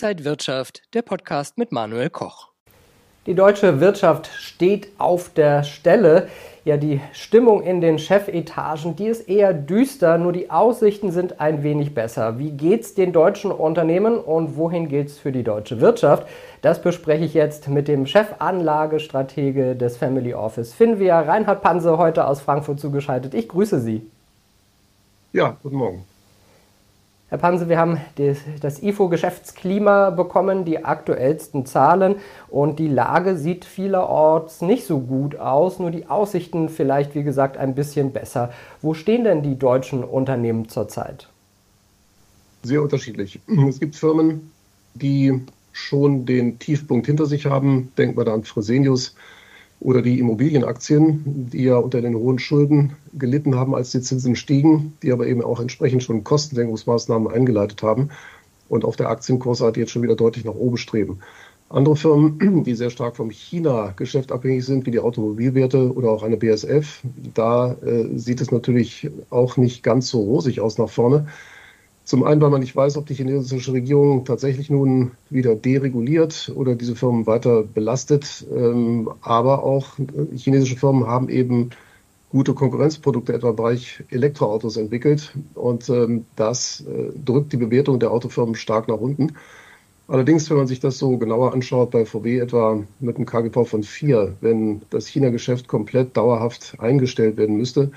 Inside Wirtschaft, der Podcast mit Manuel Koch. Die deutsche Wirtschaft steht auf der Stelle. Ja, die Stimmung in den Chefetagen, die ist eher düster, nur die Aussichten sind ein wenig besser. Wie geht's den deutschen Unternehmen und wohin geht's für die deutsche Wirtschaft? Das bespreche ich jetzt mit dem Chefanlagestratege des Family Office Finvia, Reinhard Panse, heute aus Frankfurt zugeschaltet. Ich grüße Sie. Ja, guten Morgen. Herr Panse, wir haben das IFO-Geschäftsklima bekommen, die aktuellsten Zahlen und die Lage sieht vielerorts nicht so gut aus, nur die Aussichten vielleicht, wie gesagt, ein bisschen besser. Wo stehen denn die deutschen Unternehmen zurzeit? Sehr unterschiedlich. Es gibt Firmen, die schon den Tiefpunkt hinter sich haben. Denken wir da an Fresenius, oder die Immobilienaktien, die ja unter den hohen Schulden gelitten haben, als die Zinsen stiegen, die aber eben auch entsprechend schon Kostensenkungsmaßnahmen eingeleitet haben und auf der Aktienkursseite jetzt schon wieder deutlich nach oben streben. Andere Firmen, die sehr stark vom China-Geschäft abhängig sind, wie die Automobilwerte oder auch eine BSF, da äh, sieht es natürlich auch nicht ganz so rosig aus nach vorne. Zum einen, weil man nicht weiß, ob die chinesische Regierung tatsächlich nun wieder dereguliert oder diese Firmen weiter belastet. Ähm, aber auch äh, chinesische Firmen haben eben gute Konkurrenzprodukte, etwa im Bereich Elektroautos entwickelt. Und ähm, das äh, drückt die Bewertung der Autofirmen stark nach unten. Allerdings, wenn man sich das so genauer anschaut, bei VW etwa mit einem KGV von 4, wenn das China-Geschäft komplett dauerhaft eingestellt werden müsste,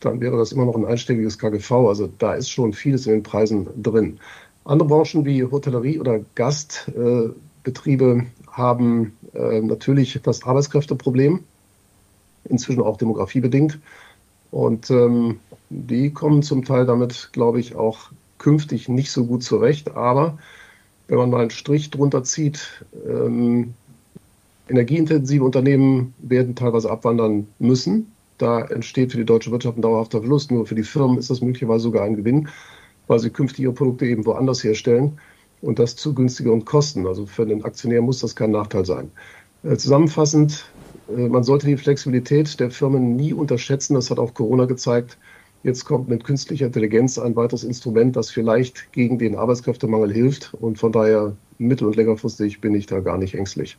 dann wäre das immer noch ein einstelliges KGV. Also da ist schon vieles in den Preisen drin. Andere Branchen wie Hotellerie oder Gastbetriebe haben äh, natürlich das Arbeitskräfteproblem, inzwischen auch demografiebedingt. Und ähm, die kommen zum Teil damit, glaube ich, auch künftig nicht so gut zurecht. Aber wenn man mal einen Strich drunter zieht, ähm, energieintensive Unternehmen werden teilweise abwandern müssen, da entsteht für die deutsche Wirtschaft ein dauerhafter Verlust. Nur für die Firmen ist das möglicherweise sogar ein Gewinn, weil sie künftig ihre Produkte eben woanders herstellen und das zu günstigeren Kosten. Also für den Aktionär muss das kein Nachteil sein. Äh, zusammenfassend, äh, man sollte die Flexibilität der Firmen nie unterschätzen. Das hat auch Corona gezeigt. Jetzt kommt mit künstlicher Intelligenz ein weiteres Instrument, das vielleicht gegen den Arbeitskräftemangel hilft. Und von daher mittel- und längerfristig bin ich da gar nicht ängstlich.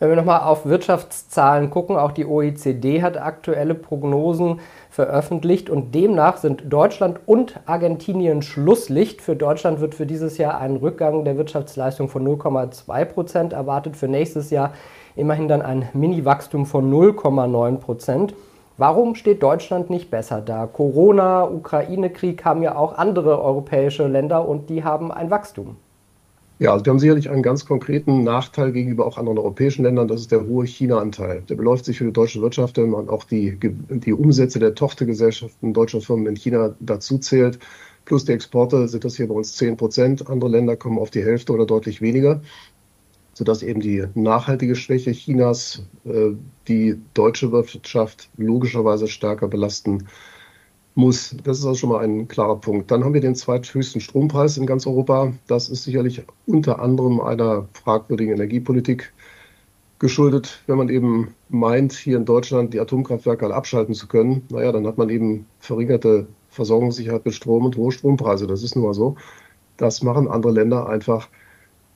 Wenn wir nochmal auf Wirtschaftszahlen gucken, auch die OECD hat aktuelle Prognosen veröffentlicht und demnach sind Deutschland und Argentinien Schlusslicht. Für Deutschland wird für dieses Jahr ein Rückgang der Wirtschaftsleistung von 0,2 Prozent erwartet, für nächstes Jahr immerhin dann ein Mini-Wachstum von 0,9 Prozent. Warum steht Deutschland nicht besser da? Corona, Ukraine-Krieg haben ja auch andere europäische Länder und die haben ein Wachstum. Ja, also wir haben sicherlich einen ganz konkreten Nachteil gegenüber auch anderen europäischen Ländern. Das ist der hohe China-Anteil. Der beläuft sich für die deutsche Wirtschaft, wenn man auch die, die Umsätze der Tochtergesellschaften deutscher Firmen in China dazu zählt. Plus die Exporte sind das hier bei uns 10 Prozent. Andere Länder kommen auf die Hälfte oder deutlich weniger, sodass eben die nachhaltige Schwäche Chinas äh, die deutsche Wirtschaft logischerweise stärker belasten muss. Das ist also schon mal ein klarer Punkt. Dann haben wir den zweithöchsten Strompreis in ganz Europa. Das ist sicherlich unter anderem einer fragwürdigen Energiepolitik geschuldet. Wenn man eben meint, hier in Deutschland die Atomkraftwerke alle abschalten zu können, naja, dann hat man eben verringerte Versorgungssicherheit mit Strom und hohe Strompreise. Das ist nun mal so. Das machen andere Länder einfach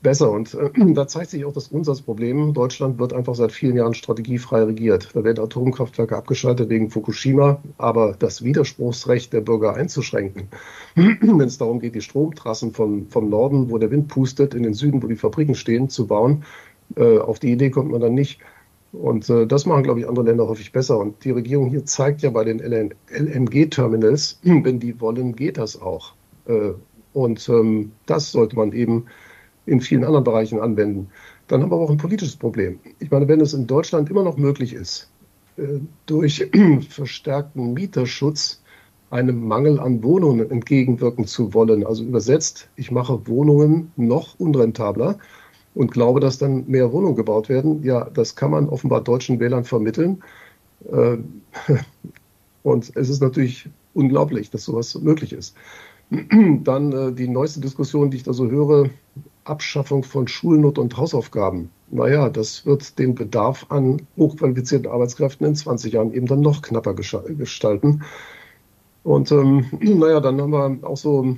besser. Und äh, da zeigt sich auch das Grundsatzproblem. Deutschland wird einfach seit vielen Jahren strategiefrei regiert. Da werden Atomkraftwerke abgeschaltet wegen Fukushima, aber das Widerspruchsrecht der Bürger einzuschränken, wenn es darum geht, die Stromtrassen vom, vom Norden, wo der Wind pustet, in den Süden, wo die Fabriken stehen, zu bauen, äh, auf die Idee kommt man dann nicht. Und äh, das machen, glaube ich, andere Länder häufig besser. Und die Regierung hier zeigt ja bei den LNG-Terminals, wenn die wollen, geht das auch. Äh, und ähm, das sollte man eben in vielen anderen Bereichen anwenden. Dann haben wir aber auch ein politisches Problem. Ich meine, wenn es in Deutschland immer noch möglich ist, äh, durch verstärkten Mieterschutz einem Mangel an Wohnungen entgegenwirken zu wollen, also übersetzt, ich mache Wohnungen noch unrentabler und glaube, dass dann mehr Wohnungen gebaut werden, ja, das kann man offenbar deutschen Wählern vermitteln. Äh, und es ist natürlich unglaublich, dass sowas möglich ist. Dann äh, die neueste Diskussion, die ich da so höre, Abschaffung von Schulnot und Hausaufgaben. Naja, das wird den Bedarf an hochqualifizierten Arbeitskräften in 20 Jahren eben dann noch knapper gestalten. Und ähm, naja, dann haben wir auch so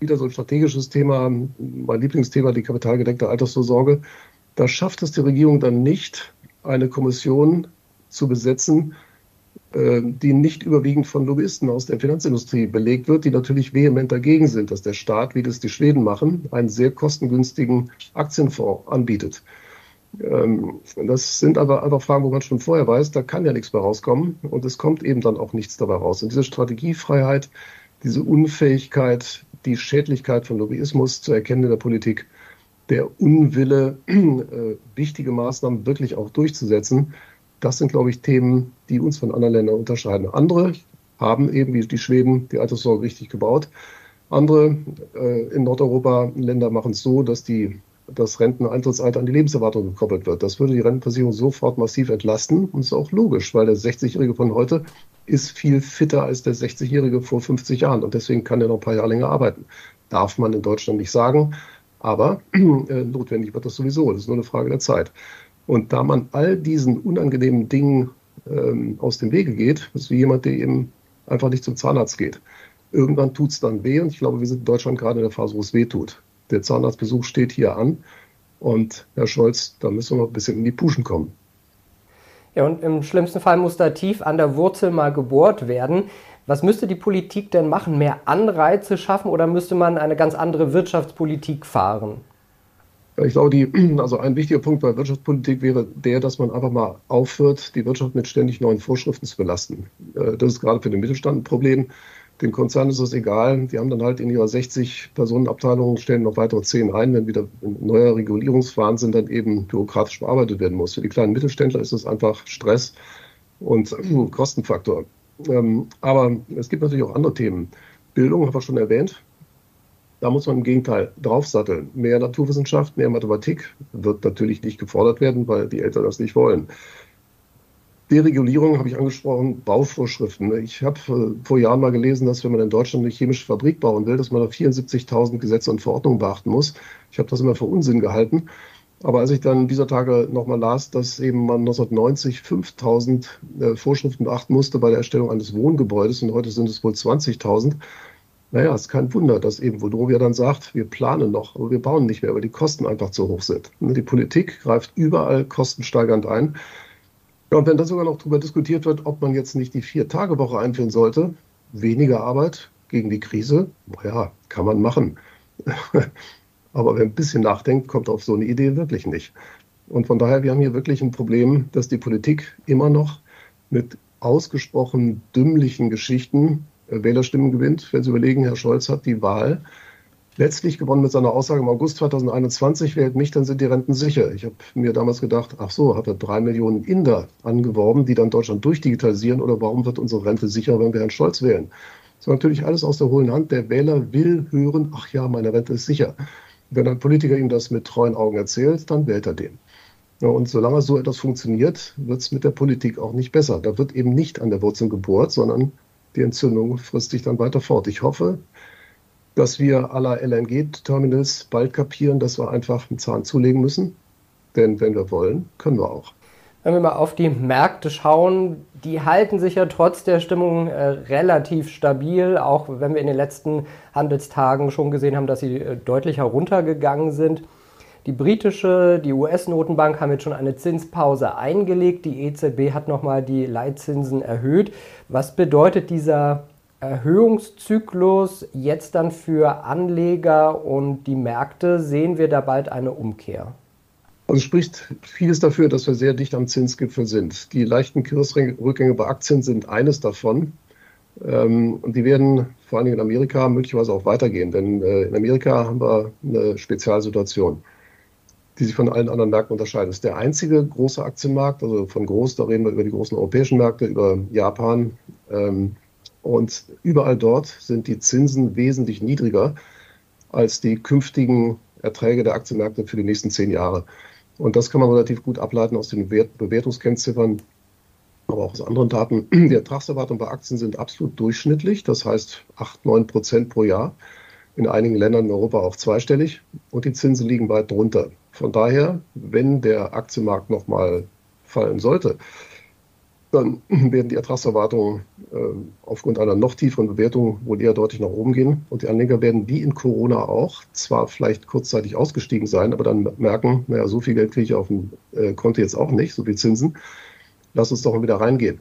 wieder so ein strategisches Thema, mein Lieblingsthema, die kapitalgedeckte Altersvorsorge. Da schafft es die Regierung dann nicht, eine Kommission zu besetzen, die nicht überwiegend von Lobbyisten aus der Finanzindustrie belegt wird, die natürlich vehement dagegen sind, dass der Staat, wie das die Schweden machen, einen sehr kostengünstigen Aktienfonds anbietet. Ähm, das sind aber einfach Fragen, wo man schon vorher weiß, da kann ja nichts mehr rauskommen und es kommt eben dann auch nichts dabei raus. Und diese Strategiefreiheit, diese Unfähigkeit, die Schädlichkeit von Lobbyismus zu erkennen in der Politik, der Unwille, äh, wichtige Maßnahmen wirklich auch durchzusetzen, das sind, glaube ich, Themen, die uns von anderen Ländern unterscheiden. Andere haben eben, wie die Schweden, die Alterssorge richtig gebaut. Andere äh, in Nordeuropa Länder machen es so, dass die, das Renteneintrittsalter an die Lebenserwartung gekoppelt wird. Das würde die Rentenversicherung sofort massiv entlasten und ist auch logisch, weil der 60-Jährige von heute ist viel fitter als der 60-Jährige vor 50 Jahren und deswegen kann er noch ein paar Jahre länger arbeiten. Darf man in Deutschland nicht sagen, aber äh, notwendig wird das sowieso. Das ist nur eine Frage der Zeit. Und da man all diesen unangenehmen Dingen ähm, aus dem Wege geht, ist wie jemand, der eben einfach nicht zum Zahnarzt geht. Irgendwann tut es dann weh und ich glaube, wir sind in Deutschland gerade in der Phase, wo es weh tut. Der Zahnarztbesuch steht hier an und Herr Scholz, da müssen wir noch ein bisschen in die Puschen kommen. Ja, und im schlimmsten Fall muss da tief an der Wurzel mal gebohrt werden. Was müsste die Politik denn machen? Mehr Anreize schaffen oder müsste man eine ganz andere Wirtschaftspolitik fahren? Ich glaube, die, also ein wichtiger Punkt bei Wirtschaftspolitik wäre der, dass man einfach mal aufhört, die Wirtschaft mit ständig neuen Vorschriften zu belasten. Äh, das ist gerade für den Mittelstand ein Problem. Den Konzernen ist das egal. Die haben dann halt in ihrer 60-Personen-Abteilung stellen noch weitere 10 ein, wenn wieder neuer Regulierungswahnsinn dann eben bürokratisch bearbeitet werden muss. Für die kleinen Mittelständler ist das einfach Stress und Kostenfaktor. Ähm, aber es gibt natürlich auch andere Themen. Bildung haben wir schon erwähnt. Da muss man im Gegenteil draufsatteln. Mehr Naturwissenschaft, mehr Mathematik wird natürlich nicht gefordert werden, weil die Eltern das nicht wollen. Deregulierung habe ich angesprochen, Bauvorschriften. Ich habe äh, vor Jahren mal gelesen, dass wenn man in Deutschland eine chemische Fabrik bauen will, dass man da 74.000 Gesetze und Verordnungen beachten muss. Ich habe das immer für Unsinn gehalten. Aber als ich dann dieser Tage nochmal las, dass eben man 1990 5.000 äh, Vorschriften beachten musste bei der Erstellung eines Wohngebäudes und heute sind es wohl 20.000, naja, es ist kein Wunder, dass eben Vonovia dann sagt, wir planen noch, aber wir bauen nicht mehr, weil die Kosten einfach zu hoch sind. Die Politik greift überall kostensteigernd ein. Und wenn dann sogar noch darüber diskutiert wird, ob man jetzt nicht die Vier-Tage-Woche einführen sollte, weniger Arbeit gegen die Krise, naja, kann man machen. aber wer ein bisschen nachdenkt, kommt auf so eine Idee wirklich nicht. Und von daher, wir haben hier wirklich ein Problem, dass die Politik immer noch mit ausgesprochen dümmlichen Geschichten Wählerstimmen gewinnt. Wenn Sie überlegen, Herr Scholz hat die Wahl letztlich gewonnen mit seiner Aussage im August 2021, wählt mich, dann sind die Renten sicher. Ich habe mir damals gedacht, ach so, hat er drei Millionen Inder angeworben, die dann Deutschland durchdigitalisieren oder warum wird unsere Rente sicher, wenn wir Herrn Scholz wählen? Das ist natürlich alles aus der hohlen Hand. Der Wähler will hören, ach ja, meine Rente ist sicher. Wenn ein Politiker ihm das mit treuen Augen erzählt, dann wählt er den. und solange so etwas funktioniert, wird es mit der Politik auch nicht besser. Da wird eben nicht an der Wurzel gebohrt, sondern die Entzündung frisst sich dann weiter fort. Ich hoffe, dass wir aller LNG-Terminals bald kapieren, dass wir einfach einen Zahn zulegen müssen. Denn wenn wir wollen, können wir auch. Wenn wir mal auf die Märkte schauen, die halten sich ja trotz der Stimmung äh, relativ stabil, auch wenn wir in den letzten Handelstagen schon gesehen haben, dass sie äh, deutlich heruntergegangen sind. Die britische, die US-Notenbank haben jetzt schon eine Zinspause eingelegt. Die EZB hat nochmal die Leitzinsen erhöht. Was bedeutet dieser Erhöhungszyklus jetzt dann für Anleger und die Märkte? Sehen wir da bald eine Umkehr? Also spricht vieles dafür, dass wir sehr dicht am Zinsgipfel sind. Die leichten Kursrückgänge bei Aktien sind eines davon. Ähm, und die werden vor allem in Amerika möglicherweise auch weitergehen, denn äh, in Amerika haben wir eine Spezialsituation die sich von allen anderen Märkten unterscheiden. Das ist der einzige große Aktienmarkt, also von groß, da reden wir über die großen europäischen Märkte, über Japan. Ähm, und überall dort sind die Zinsen wesentlich niedriger als die künftigen Erträge der Aktienmärkte für die nächsten zehn Jahre. Und das kann man relativ gut ableiten aus den Bewertungskennziffern, aber auch aus anderen Daten. Die Ertragserwartungen bei Aktien sind absolut durchschnittlich, das heißt 8, 9 Prozent pro Jahr. In einigen Ländern in Europa auch zweistellig und die Zinsen liegen weit drunter. Von daher, wenn der Aktienmarkt nochmal fallen sollte, dann werden die Ertragserwartungen äh, aufgrund einer noch tieferen Bewertung wohl eher deutlich nach oben gehen. Und die Anleger werden wie in Corona auch zwar vielleicht kurzzeitig ausgestiegen sein, aber dann merken, naja, so viel Geld kriege ich auf dem äh, Konto jetzt auch nicht, so viel Zinsen. Lass uns doch mal wieder reingehen.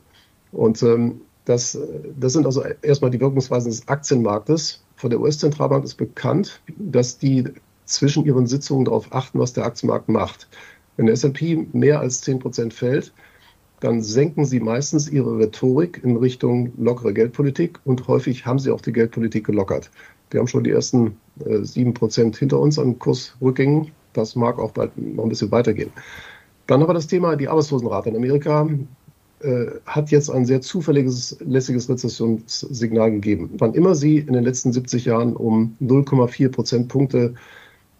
Und ähm, das, das sind also erstmal die Wirkungsweisen des Aktienmarktes. Von der US-Zentralbank ist bekannt, dass die zwischen ihren Sitzungen darauf achten, was der Aktienmarkt macht. Wenn der S&P mehr als 10 Prozent fällt, dann senken sie meistens ihre Rhetorik in Richtung lockere Geldpolitik und häufig haben sie auch die Geldpolitik gelockert. Wir haben schon die ersten sieben äh, Prozent hinter uns an Kursrückgängen. Das mag auch bald noch ein bisschen weitergehen. Dann aber das Thema die Arbeitslosenrate in Amerika äh, hat jetzt ein sehr zuverlässiges lässiges Rezessionssignal gegeben. Wann immer sie in den letzten 70 Jahren um 0,4 Prozentpunkte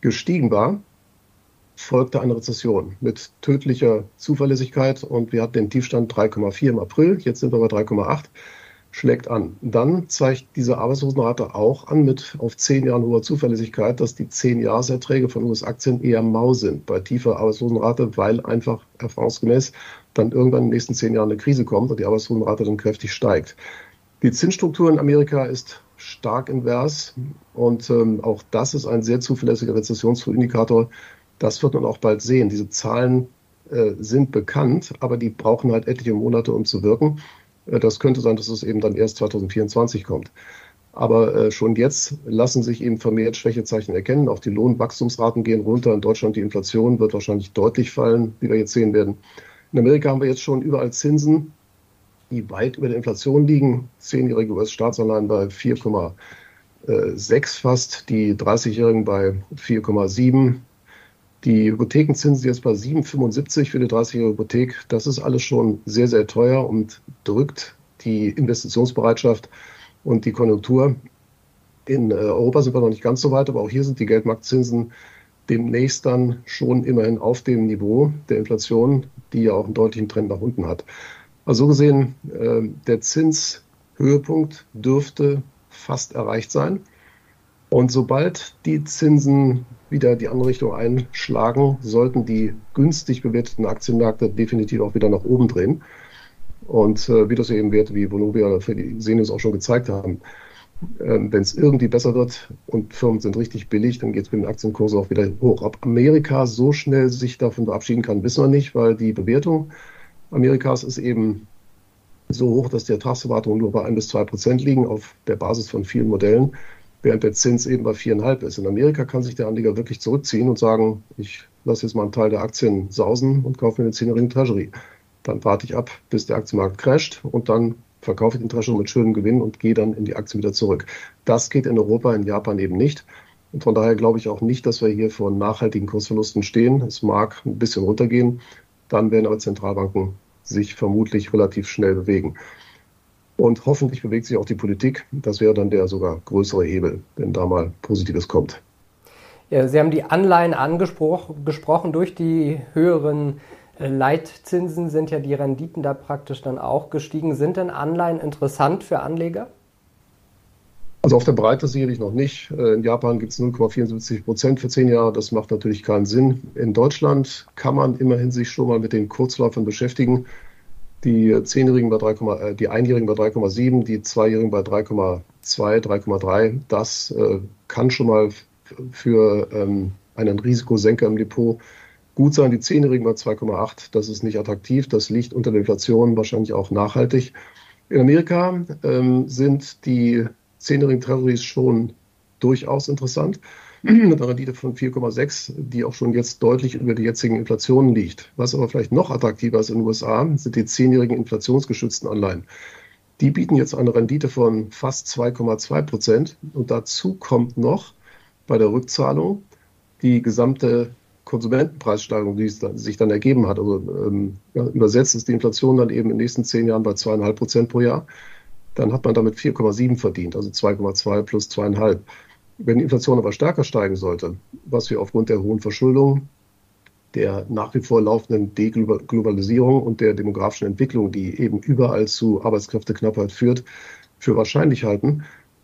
gestiegen war, folgte eine Rezession mit tödlicher Zuverlässigkeit und wir hatten den Tiefstand 3,4 im April, jetzt sind wir bei 3,8, schlägt an. Dann zeigt diese Arbeitslosenrate auch an mit auf zehn Jahren hoher Zuverlässigkeit, dass die zehn Jahreserträge von US-Aktien eher mau sind bei tiefer Arbeitslosenrate, weil einfach erfahrungsgemäß dann irgendwann in den nächsten zehn Jahren eine Krise kommt und die Arbeitslosenrate dann kräftig steigt. Die Zinsstruktur in Amerika ist stark invers und ähm, auch das ist ein sehr zuverlässiger Rezessionsindikator das wird man auch bald sehen. Diese Zahlen äh, sind bekannt, aber die brauchen halt etliche Monate, um zu wirken. Äh, das könnte sein, dass es eben dann erst 2024 kommt. Aber äh, schon jetzt lassen sich eben vermehrt Schwächezeichen erkennen. Auch die Lohnwachstumsraten gehen runter. In Deutschland die Inflation wird wahrscheinlich deutlich fallen, wie wir jetzt sehen werden. In Amerika haben wir jetzt schon überall Zinsen, die weit über der Inflation liegen. Zehnjährige US-Staatsanleihen bei 4,6 fast, die 30-Jährigen bei 4,7 die Hypothekenzinsen jetzt bei 7,75 für die 30-jährige Hypothek. Das ist alles schon sehr, sehr teuer und drückt die Investitionsbereitschaft und die Konjunktur. In äh, Europa sind wir noch nicht ganz so weit, aber auch hier sind die Geldmarktzinsen demnächst dann schon immerhin auf dem Niveau der Inflation, die ja auch einen deutlichen Trend nach unten hat. Also so gesehen, äh, der Zinshöhepunkt dürfte fast erreicht sein. Und sobald die Zinsen wieder die andere Richtung einschlagen, sollten die günstig bewerteten Aktienmärkte definitiv auch wieder nach oben drehen. Und äh, wie das eben Werte wie Vonovia oder Fresenius auch schon gezeigt haben, äh, wenn es irgendwie besser wird und Firmen sind richtig billig, dann geht es mit den Aktienkursen auch wieder hoch. Ob Amerika so schnell sich davon verabschieden kann, wissen wir nicht, weil die Bewertung Amerikas ist eben so hoch, dass die Ertragserwartungen nur bei ein bis zwei Prozent liegen auf der Basis von vielen Modellen während der Zins eben bei viereinhalb ist. In Amerika kann sich der Anleger wirklich zurückziehen und sagen, ich lasse jetzt mal einen Teil der Aktien sausen und kaufe mir eine zehnjährige Treasury. Dann warte ich ab, bis der Aktienmarkt crasht und dann verkaufe ich den Treasury mit schönem Gewinn und gehe dann in die Aktien wieder zurück. Das geht in Europa, in Japan eben nicht. Und von daher glaube ich auch nicht, dass wir hier vor nachhaltigen Kursverlusten stehen. Es mag ein bisschen runtergehen, dann werden aber Zentralbanken sich vermutlich relativ schnell bewegen. Und hoffentlich bewegt sich auch die Politik. Das wäre dann der sogar größere Hebel, wenn da mal Positives kommt. Ja, Sie haben die Anleihen angesprochen. Durch die höheren äh, Leitzinsen sind ja die Renditen da praktisch dann auch gestiegen. Sind denn Anleihen interessant für Anleger? Also auf der Breite sicherlich noch nicht. Äh, in Japan gibt es 0,74 Prozent für zehn Jahre. Das macht natürlich keinen Sinn. In Deutschland kann man immerhin sich schon mal mit den Kurzläufern beschäftigen die Zehnjährigen bei 3, äh, die Einjährigen bei 3,7, die Zweijährigen bei 3,2, 3,3. Das äh, kann schon mal für ähm, einen Risikosenker im Depot gut sein. Die Zehnjährigen bei 2,8, das ist nicht attraktiv. Das liegt unter der Inflation wahrscheinlich auch nachhaltig. In Amerika ähm, sind die zehnjährigen Treasuries schon durchaus interessant mit einer Rendite von 4,6, die auch schon jetzt deutlich über die jetzigen Inflationen liegt. Was aber vielleicht noch attraktiver ist in den USA, sind die zehnjährigen inflationsgeschützten Anleihen. Die bieten jetzt eine Rendite von fast 2,2 Prozent. Und dazu kommt noch bei der Rückzahlung die gesamte Konsumentenpreissteigerung, die sich dann ergeben hat. Also ähm, übersetzt ist die Inflation dann eben in den nächsten zehn Jahren bei zweieinhalb Prozent pro Jahr. Dann hat man damit 4,7 verdient, also 2,2 plus zweieinhalb. Wenn die Inflation aber stärker steigen sollte, was wir aufgrund der hohen Verschuldung, der nach wie vor laufenden Deglobalisierung und der demografischen Entwicklung, die eben überall zu Arbeitskräfteknappheit führt, für wahrscheinlich halten,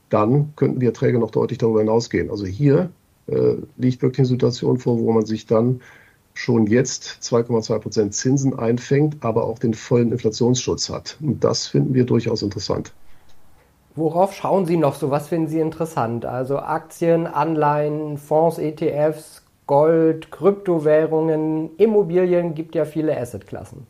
dann könnten die Erträge noch deutlich darüber hinausgehen. Also hier äh, liegt wirklich eine Situation vor, wo man sich dann schon jetzt 2,2 Prozent Zinsen einfängt, aber auch den vollen Inflationsschutz hat. Und das finden wir durchaus interessant. Worauf schauen Sie noch so? Was finden Sie interessant? Also Aktien, Anleihen, Fonds, ETFs, Gold, Kryptowährungen, Immobilien, gibt ja viele Assetklassen.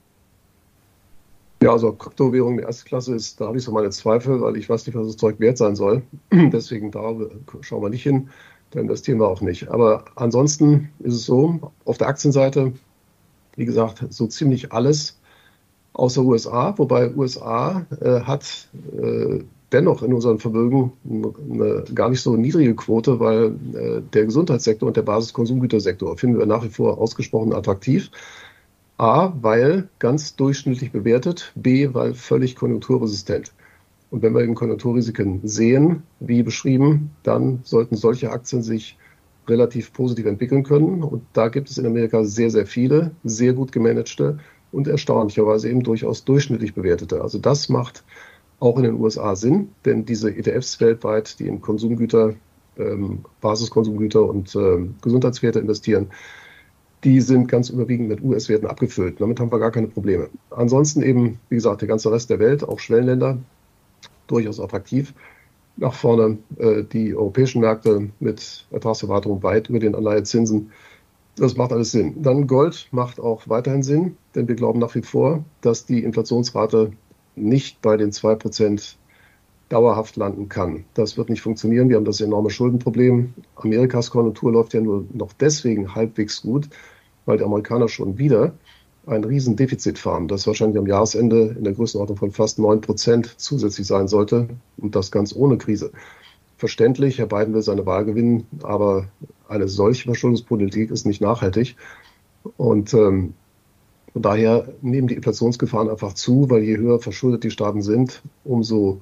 Ja, also Kryptowährung der ersten Klasse ist, da habe ich so meine Zweifel, weil ich weiß nicht, was das Zeug wert sein soll. Deswegen da schauen wir nicht hin, da investieren wir auch nicht. Aber ansonsten ist es so, auf der Aktienseite, wie gesagt, so ziemlich alles außer USA, wobei USA äh, hat äh, dennoch in unserem Vermögen eine gar nicht so niedrige Quote, weil äh, der Gesundheitssektor und der Basiskonsumgütersektor finden wir nach wie vor ausgesprochen attraktiv. A, weil ganz durchschnittlich bewertet, B, weil völlig konjunkturresistent. Und wenn wir eben Konjunkturrisiken sehen, wie beschrieben, dann sollten solche Aktien sich relativ positiv entwickeln können. Und da gibt es in Amerika sehr, sehr viele, sehr gut gemanagte und erstaunlicherweise eben durchaus durchschnittlich bewertete. Also das macht auch in den USA Sinn, denn diese ETFs weltweit, die in Konsumgüter, ähm, Basiskonsumgüter und ähm, Gesundheitswerte investieren, die sind ganz überwiegend mit US-Werten abgefüllt. Damit haben wir gar keine Probleme. Ansonsten eben, wie gesagt, der ganze Rest der Welt, auch Schwellenländer, durchaus attraktiv. Nach vorne äh, die europäischen Märkte mit Ertragserwartungen weit über den Anleihezinsen. Das macht alles Sinn. Dann Gold macht auch weiterhin Sinn, denn wir glauben nach wie vor, dass die Inflationsrate nicht bei den 2% dauerhaft landen kann. Das wird nicht funktionieren. Wir haben das enorme Schuldenproblem. Amerikas Konjunktur läuft ja nur noch deswegen halbwegs gut, weil die Amerikaner schon wieder ein Riesendefizit fahren, das wahrscheinlich am Jahresende in der Größenordnung von fast 9 Prozent zusätzlich sein sollte und das ganz ohne Krise. Verständlich, Herr Biden will seine Wahl gewinnen, aber eine solche Verschuldungspolitik ist nicht nachhaltig. Und ähm, von daher nehmen die Inflationsgefahren einfach zu, weil je höher verschuldet die Staaten sind, umso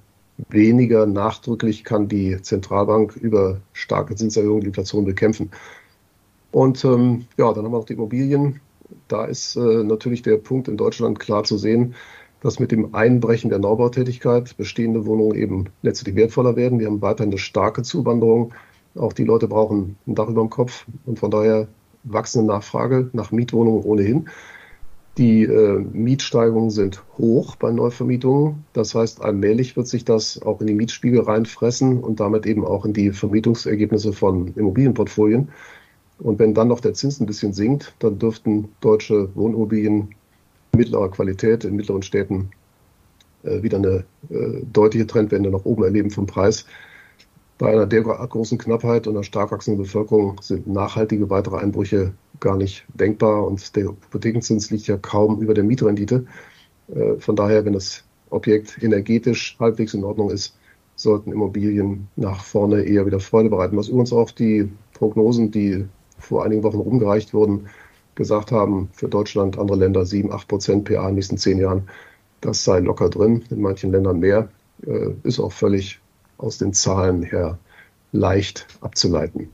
weniger nachdrücklich kann die Zentralbank über starke Zinserhöhungen die Inflation bekämpfen. Und ähm, ja, dann haben wir noch die Immobilien. Da ist äh, natürlich der Punkt in Deutschland klar zu sehen, dass mit dem Einbrechen der Neubautätigkeit bestehende Wohnungen eben letztlich wertvoller werden. Wir haben weiterhin eine starke Zuwanderung. Auch die Leute brauchen ein Dach über dem Kopf und von daher wachsende Nachfrage nach Mietwohnungen ohnehin. Die äh, Mietsteigerungen sind hoch bei Neuvermietungen. Das heißt, allmählich wird sich das auch in die Mietspiegel reinfressen und damit eben auch in die Vermietungsergebnisse von Immobilienportfolien. Und wenn dann noch der Zins ein bisschen sinkt, dann dürften deutsche Wohnimmobilien mittlerer Qualität in mittleren Städten äh, wieder eine äh, deutliche Trendwende nach oben erleben vom Preis. Bei einer derart großen Knappheit und einer stark wachsenden Bevölkerung sind nachhaltige weitere Einbrüche gar nicht denkbar und der Hypothekenzins liegt ja kaum über der Mietrendite. Äh, von daher, wenn das Objekt energetisch halbwegs in Ordnung ist, sollten Immobilien nach vorne eher wieder Freude bereiten. Was übrigens auch die Prognosen, die vor einigen Wochen rumgereicht wurden, gesagt haben, für Deutschland, andere Länder 7, 8 Prozent PA in den nächsten zehn Jahren, das sei locker drin, in manchen Ländern mehr, äh, ist auch völlig aus den Zahlen her leicht abzuleiten.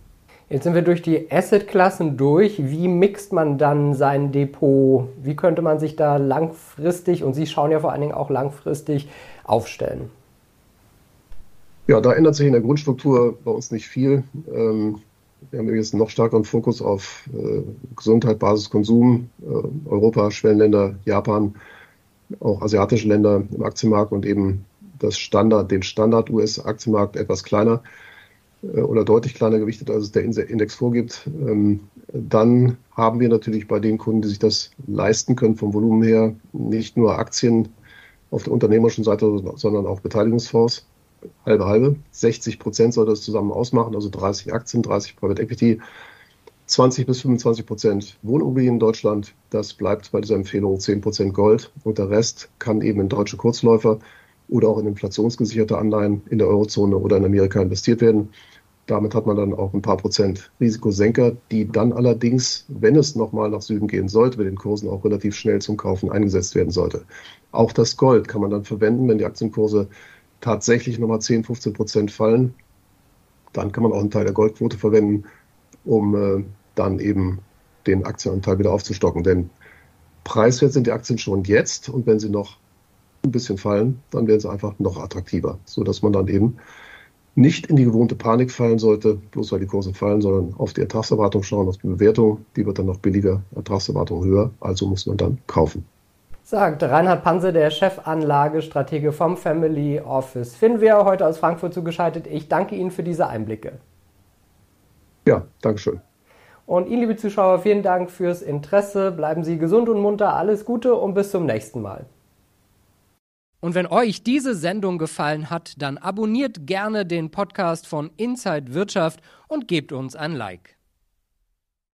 Jetzt sind wir durch die Assetklassen durch. Wie mixt man dann sein Depot? Wie könnte man sich da langfristig, und Sie schauen ja vor allen Dingen auch langfristig, aufstellen? Ja, da ändert sich in der Grundstruktur bei uns nicht viel. Ähm, wir haben jetzt noch stärkeren Fokus auf äh, Gesundheit, Basiskonsum, äh, Europa, Schwellenländer, Japan, auch asiatische Länder im Aktienmarkt und eben das Standard, den Standard-US-Aktienmarkt etwas kleiner äh, oder deutlich kleiner gewichtet, als es der Index vorgibt. Ähm, dann haben wir natürlich bei den Kunden, die sich das leisten können, vom Volumen her, nicht nur Aktien auf der unternehmerischen Seite, sondern auch Beteiligungsfonds. Halbe, halbe. 60 Prozent soll das zusammen ausmachen, also 30 Aktien, 30 Private Equity, 20 bis 25 Prozent Wohnimmobilien in Deutschland. Das bleibt bei dieser Empfehlung 10 Prozent Gold und der Rest kann eben in deutsche Kurzläufer oder auch in inflationsgesicherte Anleihen in der Eurozone oder in Amerika investiert werden. Damit hat man dann auch ein paar Prozent Risikosenker, die dann allerdings, wenn es nochmal nach Süden gehen sollte, mit den Kursen auch relativ schnell zum Kaufen eingesetzt werden sollte. Auch das Gold kann man dann verwenden, wenn die Aktienkurse tatsächlich nochmal 10, 15 Prozent fallen. Dann kann man auch einen Teil der Goldquote verwenden, um äh, dann eben den Aktienanteil wieder aufzustocken. Denn preiswert sind die Aktien schon jetzt und wenn sie noch ein bisschen fallen, dann werden sie einfach noch attraktiver, sodass man dann eben nicht in die gewohnte Panik fallen sollte, bloß weil die Kurse fallen, sondern auf die Ertragserwartung schauen, auf die Bewertung. Die wird dann noch billiger, Ertragserwartung höher, also muss man dann kaufen. Sagt Reinhard Panse, der Chefanlagestratege vom Family Office. Finware heute aus Frankfurt zugeschaltet. Ich danke Ihnen für diese Einblicke. Ja, Dankeschön. Und Ihnen, liebe Zuschauer, vielen Dank fürs Interesse. Bleiben Sie gesund und munter. Alles Gute und bis zum nächsten Mal. Und wenn euch diese Sendung gefallen hat, dann abonniert gerne den Podcast von Inside Wirtschaft und gebt uns ein Like.